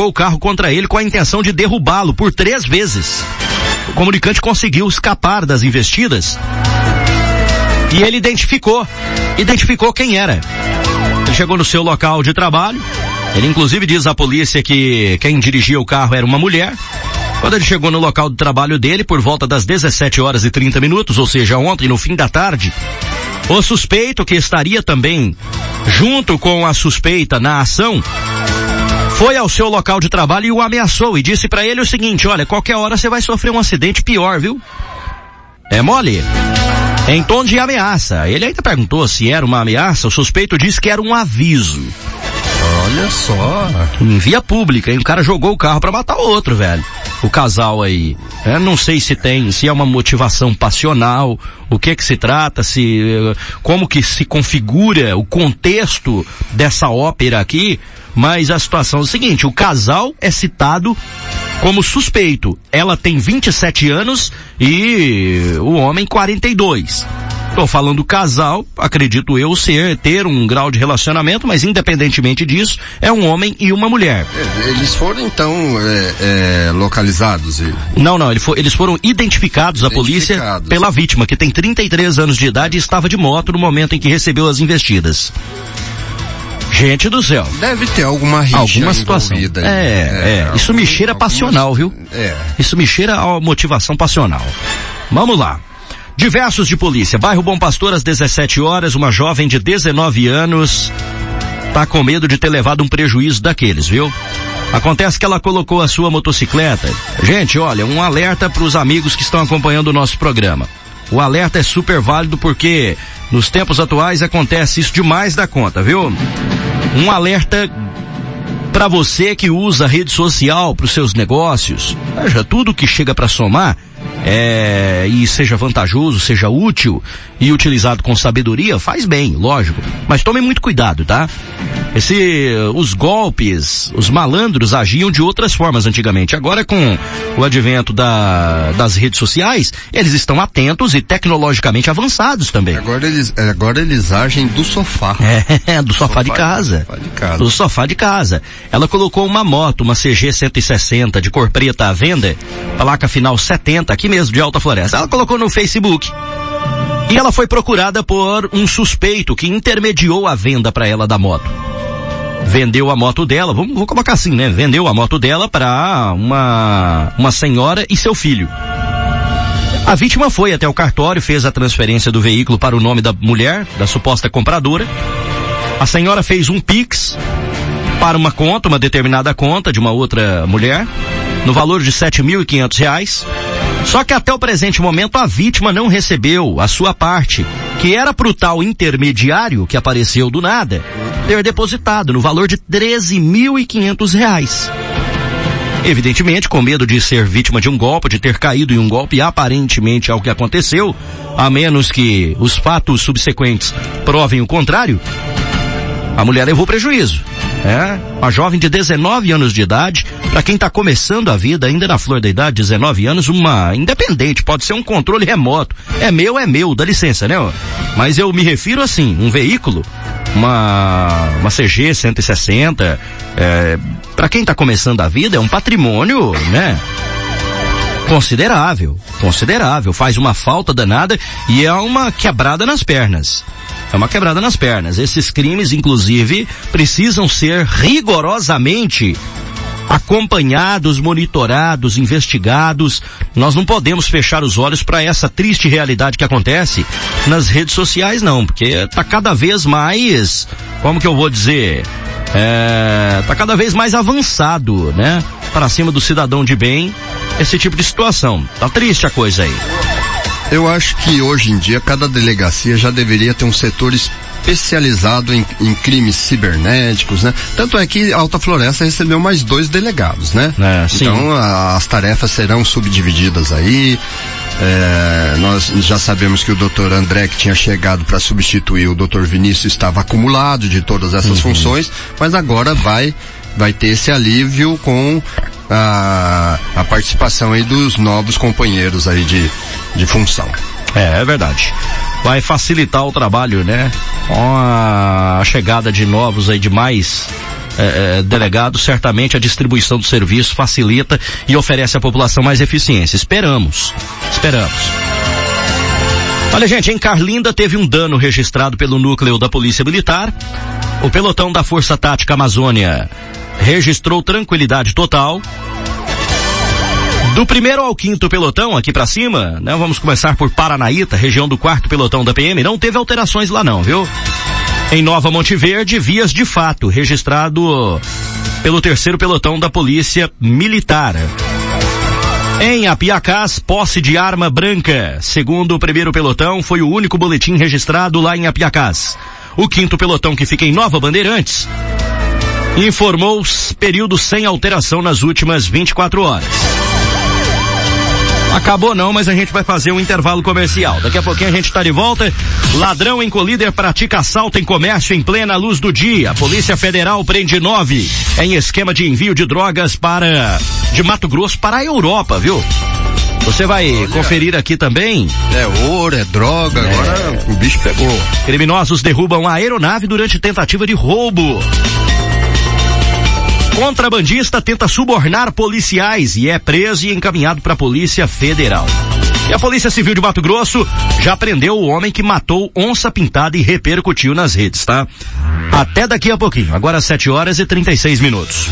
colocou o carro contra ele com a intenção de derrubá-lo por três vezes. O comunicante conseguiu escapar das investidas e ele identificou, identificou quem era. Ele chegou no seu local de trabalho. Ele inclusive diz à polícia que quem dirigia o carro era uma mulher. Quando ele chegou no local de trabalho dele, por volta das 17 horas e 30 minutos, ou seja, ontem no fim da tarde, o suspeito que estaria também junto com a suspeita na ação foi ao seu local de trabalho e o ameaçou e disse para ele o seguinte: olha, qualquer hora você vai sofrer um acidente pior, viu? É mole? Em tom de ameaça. Ele ainda perguntou se era uma ameaça, o suspeito disse que era um aviso. Olha só. Em via pública, hein? O cara jogou o carro para matar o outro, velho. O casal aí. É, não sei se tem, se é uma motivação passional, o que que se trata, se, como que se configura o contexto dessa ópera aqui, mas a situação é o seguinte, o casal é citado como suspeito. Ela tem 27 anos e o homem 42. Estou falando do casal, acredito eu ser, ter um grau de relacionamento, mas independentemente disso, é um homem e uma mulher. É, eles foram então é, é, localizados? E... Não, não, eles, for, eles foram identificados, à polícia pela vítima, que tem 33 anos de idade e estava de moto no momento em que recebeu as investidas. Gente do céu. Deve ter alguma rixa Alguma situação. É, é, é. Isso me cheira passional, viu? É. Isso me cheira a motivação passional. Vamos lá. Diversos de polícia. Bairro Bom Pastor às 17 horas, uma jovem de 19 anos tá com medo de ter levado um prejuízo daqueles, viu? Acontece que ela colocou a sua motocicleta. Gente, olha, um alerta para os amigos que estão acompanhando o nosso programa. O alerta é super válido porque nos tempos atuais acontece isso demais da conta, viu? Um alerta para você que usa rede social para os seus negócios. Veja, tudo que chega para somar é, e seja vantajoso, seja útil e utilizado com sabedoria, faz bem, lógico. Mas tome muito cuidado, tá? Esse, os golpes, os malandros agiam de outras formas antigamente. Agora com o advento da, das redes sociais, eles estão atentos e tecnologicamente avançados também. Agora eles, agora eles agem do sofá. É, do sofá, sofá de, casa. sofá de casa. Do sofá de casa. Ela colocou uma moto, uma CG 160 de cor preta à venda, placa final 70, aqui mesmo de Alta Floresta. Ela colocou no Facebook. E ela foi procurada por um suspeito que intermediou a venda para ela da moto. Vendeu a moto dela, vamos, vou colocar assim, né? Vendeu a moto dela para uma, uma senhora e seu filho. A vítima foi até o cartório, fez a transferência do veículo para o nome da mulher, da suposta compradora. A senhora fez um Pix para uma conta, uma determinada conta de uma outra mulher, no valor de sete mil e quinhentos reais. Só que até o presente momento a vítima não recebeu a sua parte, que era para o tal intermediário que apareceu do nada, ter depositado no valor de 13.500 reais. Evidentemente, com medo de ser vítima de um golpe, de ter caído em um golpe aparentemente ao que aconteceu, a menos que os fatos subsequentes provem o contrário, a mulher levou prejuízo. É, uma jovem de 19 anos de idade, para quem está começando a vida, ainda na flor da idade, 19 anos, uma independente, pode ser um controle remoto. É meu, é meu, dá licença, né? Mas eu me refiro assim, um veículo, uma, uma CG 160, é, para quem está começando a vida, é um patrimônio, né? Considerável, considerável, faz uma falta danada e é uma quebrada nas pernas. É uma quebrada nas pernas. Esses crimes, inclusive, precisam ser rigorosamente acompanhados, monitorados, investigados. Nós não podemos fechar os olhos para essa triste realidade que acontece nas redes sociais, não, porque está cada vez mais, como que eu vou dizer, é, tá cada vez mais avançado, né? Para cima do cidadão de bem, esse tipo de situação. Tá triste a coisa aí. Eu acho que hoje em dia cada delegacia já deveria ter um setor especializado em, em, crimes cibernéticos, né? Tanto é que Alta Floresta recebeu mais dois delegados, né? É, então a, as tarefas serão subdivididas aí. É, nós já sabemos que o doutor André, que tinha chegado para substituir o doutor Vinícius, estava acumulado de todas essas uhum. funções, mas agora vai vai ter esse alívio com a, a participação aí dos novos companheiros aí de, de função. É, é verdade. Vai facilitar o trabalho, né? Com a chegada de novos aí, de mais é, delegado, certamente a distribuição do serviço facilita e oferece à população mais eficiência. Esperamos. Esperamos. Olha, gente, em Carlinda teve um dano registrado pelo núcleo da Polícia Militar. O pelotão da Força Tática Amazônia registrou tranquilidade total. Do primeiro ao quinto pelotão, aqui para cima, né? Vamos começar por Paranaíta, região do quarto pelotão da PM. Não teve alterações lá não, viu? Em Nova Monte Verde, vias de fato, registrado pelo terceiro pelotão da Polícia Militar. Em Apiacás, posse de arma branca. Segundo o primeiro pelotão, foi o único boletim registrado lá em Apiacás. O quinto pelotão que fica em Nova Bandeirantes informou período sem alteração nas últimas 24 horas. Acabou não, mas a gente vai fazer um intervalo comercial. Daqui a pouquinho a gente está de volta. Ladrão em colíder pratica assalto em comércio em plena luz do dia. Polícia Federal prende nove em esquema de envio de drogas para de Mato Grosso para a Europa, viu? Você vai Olha. conferir aqui também. É ouro, é droga, é. agora o bicho pegou. Criminosos derrubam a aeronave durante tentativa de roubo. Contrabandista tenta subornar policiais e é preso e encaminhado para a Polícia Federal. E a Polícia Civil de Mato Grosso já prendeu o homem que matou onça pintada e repercutiu nas redes, tá? Até daqui a pouquinho. Agora 7 horas e 36 minutos.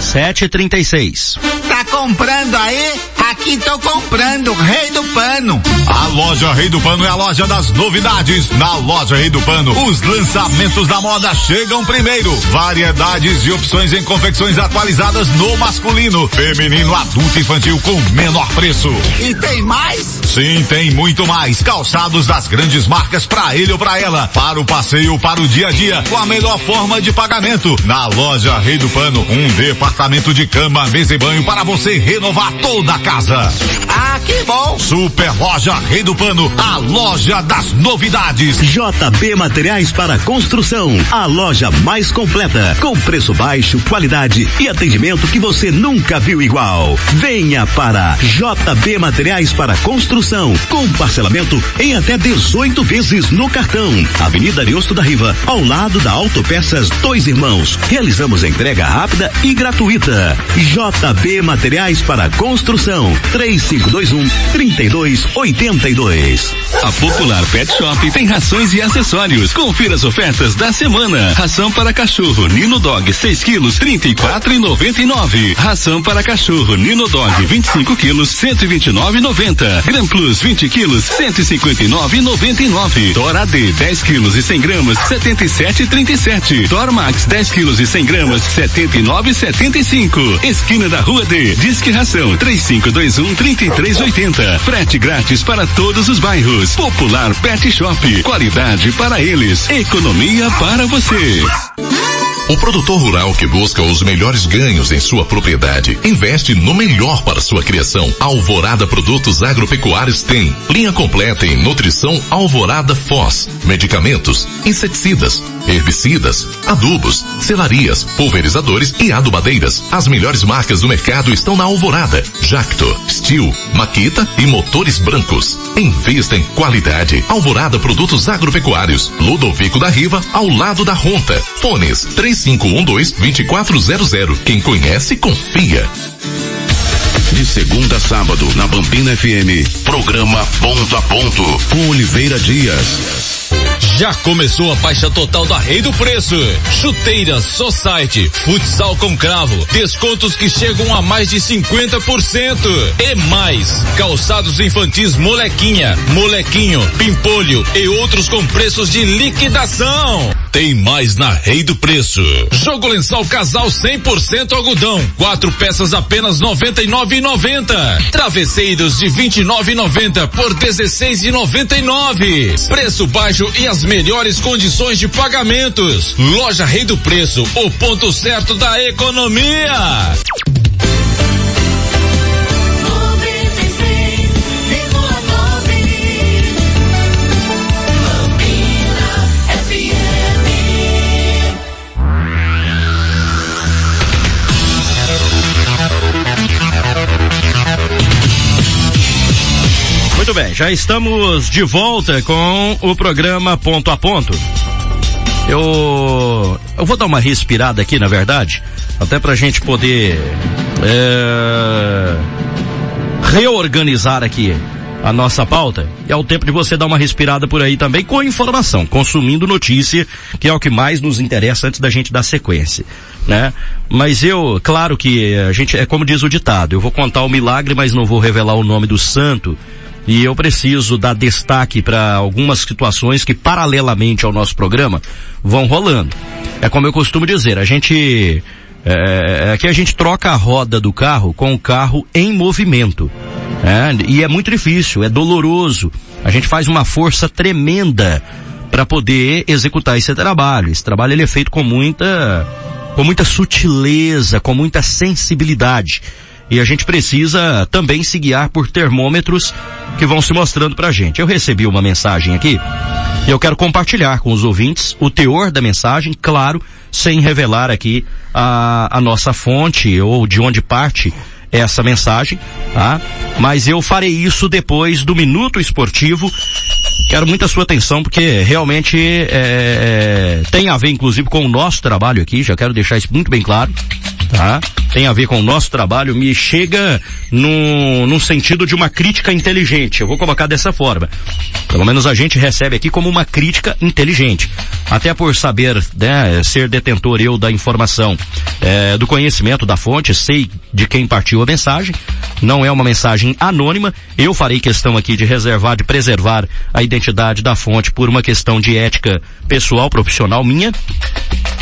Sete e trinta e seis. Tá comprando aí? Aqui tô comprando, Rei do Pano. A loja Rei do Pano é a loja das novidades. Na loja Rei do Pano, os lançamentos da moda chegam primeiro. Variedades e opções em confecções atualizadas no masculino, feminino, adulto e infantil com menor preço. E tem mais? Sim, tem muito mais. Calçados das grandes marcas para ele ou para ela. Para o passeio, para o dia a dia, com a melhor forma de pagamento. Na loja Rei do Pano, um departamento de cama, mesa e banho para você renovar toda a casa casa. Ah, que bom! Super Loja Rei do Pano, a loja das novidades. JB Materiais para Construção, a loja mais completa, com preço baixo, qualidade e atendimento que você nunca viu igual. Venha para JB Materiais para Construção, com parcelamento em até 18 vezes no cartão. Avenida Ariosto da Riva, ao lado da Autopeças Dois Irmãos. Realizamos entrega rápida e gratuita. JB Materiais para Construção, 3521 3282. A Popular Pet Shop tem rações e acessórios. Confira as ofertas da semana. Ração para cachorro Nino Dog 6 kg 34 e 99. Ração para cachorro Nino Dog 25 kg 129 90. Gram Plus 20 kg 159 99. Dora D 10 kg e 100 gramas 77 e 37. Dormax 10 kg e 100 gramas 79 75. Esquina da Rua D. Disque ração 352 3221 3380. Frete grátis para todos os bairros. Popular Pet Shop. Qualidade para eles, economia para você. O produtor rural que busca os melhores ganhos em sua propriedade investe no melhor para sua criação. Alvorada Produtos Agropecuários tem linha completa em nutrição Alvorada Foz, medicamentos, inseticidas, herbicidas, adubos, selarias, pulverizadores e adubadeiras. As melhores marcas do mercado estão na Alvorada. Jacto, Steel, Maquita e motores brancos. Invista em qualidade. Alvorada Produtos Agropecuários. Ludovico da Riva, ao lado da Ronta. Fones 3512-2400. Quem conhece, confia. De segunda a sábado, na Bambina FM. Programa Ponto a Ponto. Com Oliveira Dias. Já começou a baixa total da Rei do Preço. Chuteiras Society, futsal com cravo, descontos que chegam a mais de 50%. E mais, calçados infantis molequinha, molequinho, pimpolho e outros com preços de liquidação. Tem mais na Rei do Preço. Jogo lençol casal 100% algodão, quatro peças apenas 99,90. Travesseiros de 29,90 por 16,99. Preço baixo e as melhores condições de pagamentos. Loja Rei do Preço, o ponto certo da economia. Muito bem, já estamos de volta com o programa Ponto a Ponto. Eu, eu vou dar uma respirada aqui, na verdade, até pra gente poder é, reorganizar aqui a nossa pauta. É o tempo de você dar uma respirada por aí também com informação, consumindo notícia, que é o que mais nos interessa antes da gente dar sequência, né? Mas eu, claro que a gente, é como diz o ditado, eu vou contar o milagre, mas não vou revelar o nome do santo. E eu preciso dar destaque para algumas situações que paralelamente ao nosso programa vão rolando. É como eu costumo dizer, a gente é, aqui a gente troca a roda do carro com o carro em movimento. É, e é muito difícil, é doloroso. A gente faz uma força tremenda para poder executar esse trabalho. Esse trabalho ele é feito com muita, com muita sutileza, com muita sensibilidade. E a gente precisa também se guiar por termômetros que vão se mostrando pra gente. Eu recebi uma mensagem aqui e eu quero compartilhar com os ouvintes o teor da mensagem, claro, sem revelar aqui a, a nossa fonte ou de onde parte essa mensagem, tá? Mas eu farei isso depois do Minuto Esportivo. Quero muita sua atenção porque realmente é, tem a ver inclusive com o nosso trabalho aqui, já quero deixar isso muito bem claro tá? Tem a ver com o nosso trabalho, me chega no, no sentido de uma crítica inteligente. Eu vou colocar dessa forma. Pelo menos a gente recebe aqui como uma crítica inteligente. Até por saber, né, ser detentor eu da informação, é, do conhecimento da fonte, sei de quem partiu a mensagem. Não é uma mensagem anônima. Eu farei questão aqui de reservar, de preservar a identidade da fonte por uma questão de ética pessoal, profissional minha.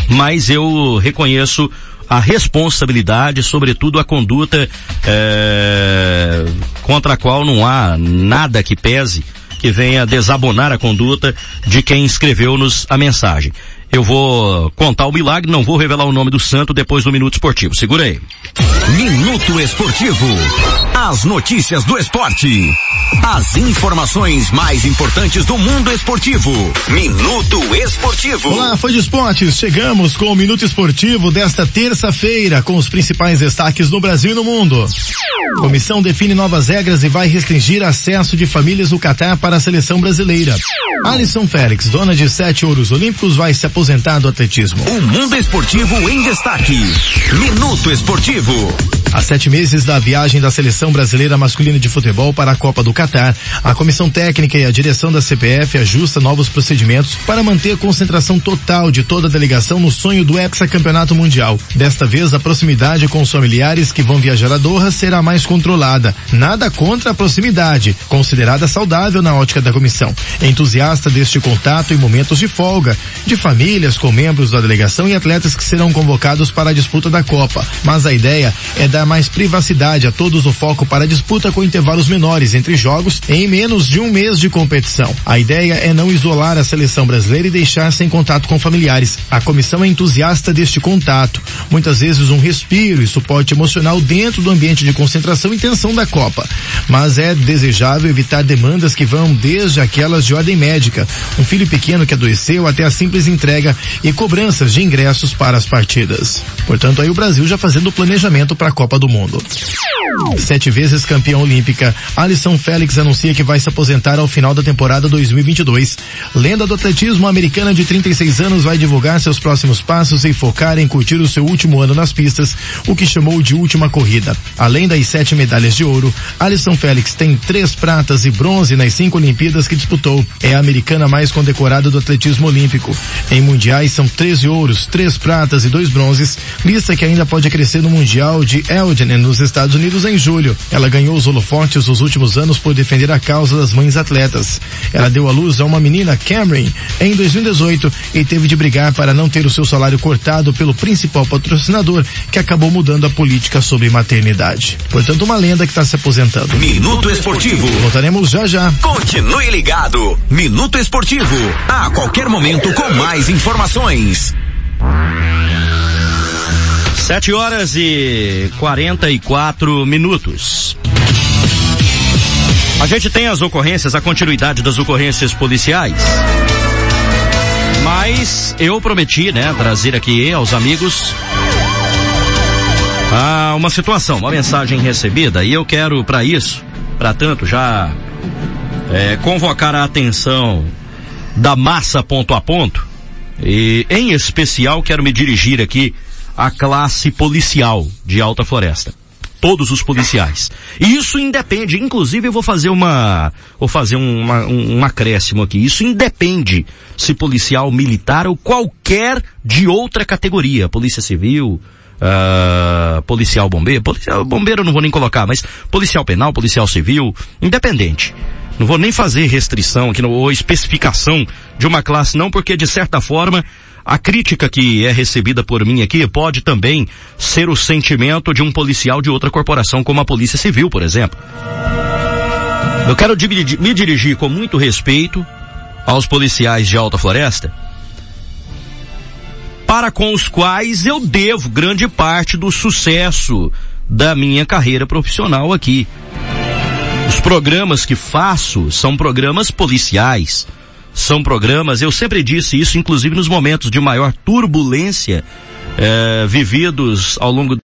Mas eu reconheço a responsabilidade, sobretudo a conduta é, contra a qual não há nada que pese que venha desabonar a conduta de quem escreveu-nos a mensagem. Eu vou contar o milagre, não vou revelar o nome do santo depois do Minuto Esportivo. Segura aí. Minuto Esportivo. As notícias do esporte. As informações mais importantes do mundo esportivo. Minuto Esportivo. Olá, foi de esportes. Chegamos com o Minuto Esportivo desta terça-feira, com os principais destaques no Brasil e no mundo. Comissão define novas regras e vai restringir acesso de famílias do Catar para a seleção brasileira. Alisson Félix, dona de sete ouros olímpicos, vai se aposentar do atletismo. O mundo esportivo em destaque. Minuto Esportivo. Há sete meses da viagem da seleção brasileira masculina de futebol para a Copa do Catar, a comissão técnica e a direção da CPF ajusta novos procedimentos para manter a concentração total de toda a delegação no sonho do hexacampeonato mundial. Desta vez, a proximidade com os familiares que vão viajar a Doha será mais controlada. Nada contra a proximidade, considerada saudável na ótica da comissão. Entusiasta deste contato em momentos de folga, de famílias com membros da delegação e atletas que serão convocados para a disputa da Copa. Mas a ideia é dar mais privacidade a todos o foco para a disputa com intervalos menores entre jogos em menos de um mês de competição. A ideia é não isolar a seleção brasileira e deixar sem contato com familiares. A comissão é entusiasta deste contato. Muitas vezes um respiro e suporte emocional dentro do ambiente de concentração e tensão da Copa. Mas é desejável evitar demandas que vão desde aquelas de ordem médica, um filho pequeno que adoeceu até a simples entrega e cobranças de ingressos para as partidas. Portanto, aí o Brasil já fazendo o planejamento para a Copa do Mundo. Sete vezes campeã olímpica, Alisson Félix anuncia que vai se aposentar ao final da temporada 2022. Lenda do atletismo americana de 36 anos vai divulgar seus próximos passos e focar em curtir o seu último ano nas pistas, o que chamou de última corrida. Além das sete medalhas de ouro, Alisson Félix tem três pratas e bronze nas cinco Olimpíadas que disputou. É a americana mais condecorada do atletismo olímpico. Em mundiais são 13 ouros, três pratas e dois bronzes, lista que ainda pode crescer no Mundial de Eugene nos Estados Unidos em julho. Ela ganhou os holofotes nos últimos anos por defender a causa das mães atletas. Ela deu à luz a uma menina, Cameron, em 2018 e teve de brigar para não ter o seu salário cortado pelo principal patrocinador, que acabou mudando a política sobre maternidade. Portanto, uma lenda que está se aposentando. Minuto Esportivo. Voltaremos já já. Continue ligado. Minuto Esportivo. A qualquer momento com mais informações. Sete horas e quarenta e quatro minutos. A gente tem as ocorrências, a continuidade das ocorrências policiais. Mas eu prometi, né, trazer aqui aos amigos ah, uma situação, uma mensagem recebida e eu quero para isso, para tanto já é, convocar a atenção da massa ponto a ponto e, em especial, quero me dirigir aqui à classe policial de Alta Floresta todos os policiais. E isso independe, inclusive eu vou fazer uma, vou fazer uma, um, um acréscimo aqui. Isso independe se policial militar ou qualquer de outra categoria, polícia civil, uh, policial bombeiro, policial bombeiro eu não vou nem colocar, mas policial penal, policial civil, independente. Não vou nem fazer restrição aqui, ou especificação de uma classe não, porque de certa forma a crítica que é recebida por mim aqui pode também ser o sentimento de um policial de outra corporação, como a Polícia Civil, por exemplo. Eu quero me dirigir com muito respeito aos policiais de Alta Floresta, para com os quais eu devo grande parte do sucesso da minha carreira profissional aqui. Os programas que faço são programas policiais são programas, eu sempre disse isso, inclusive nos momentos de maior turbulência eh, vividos ao longo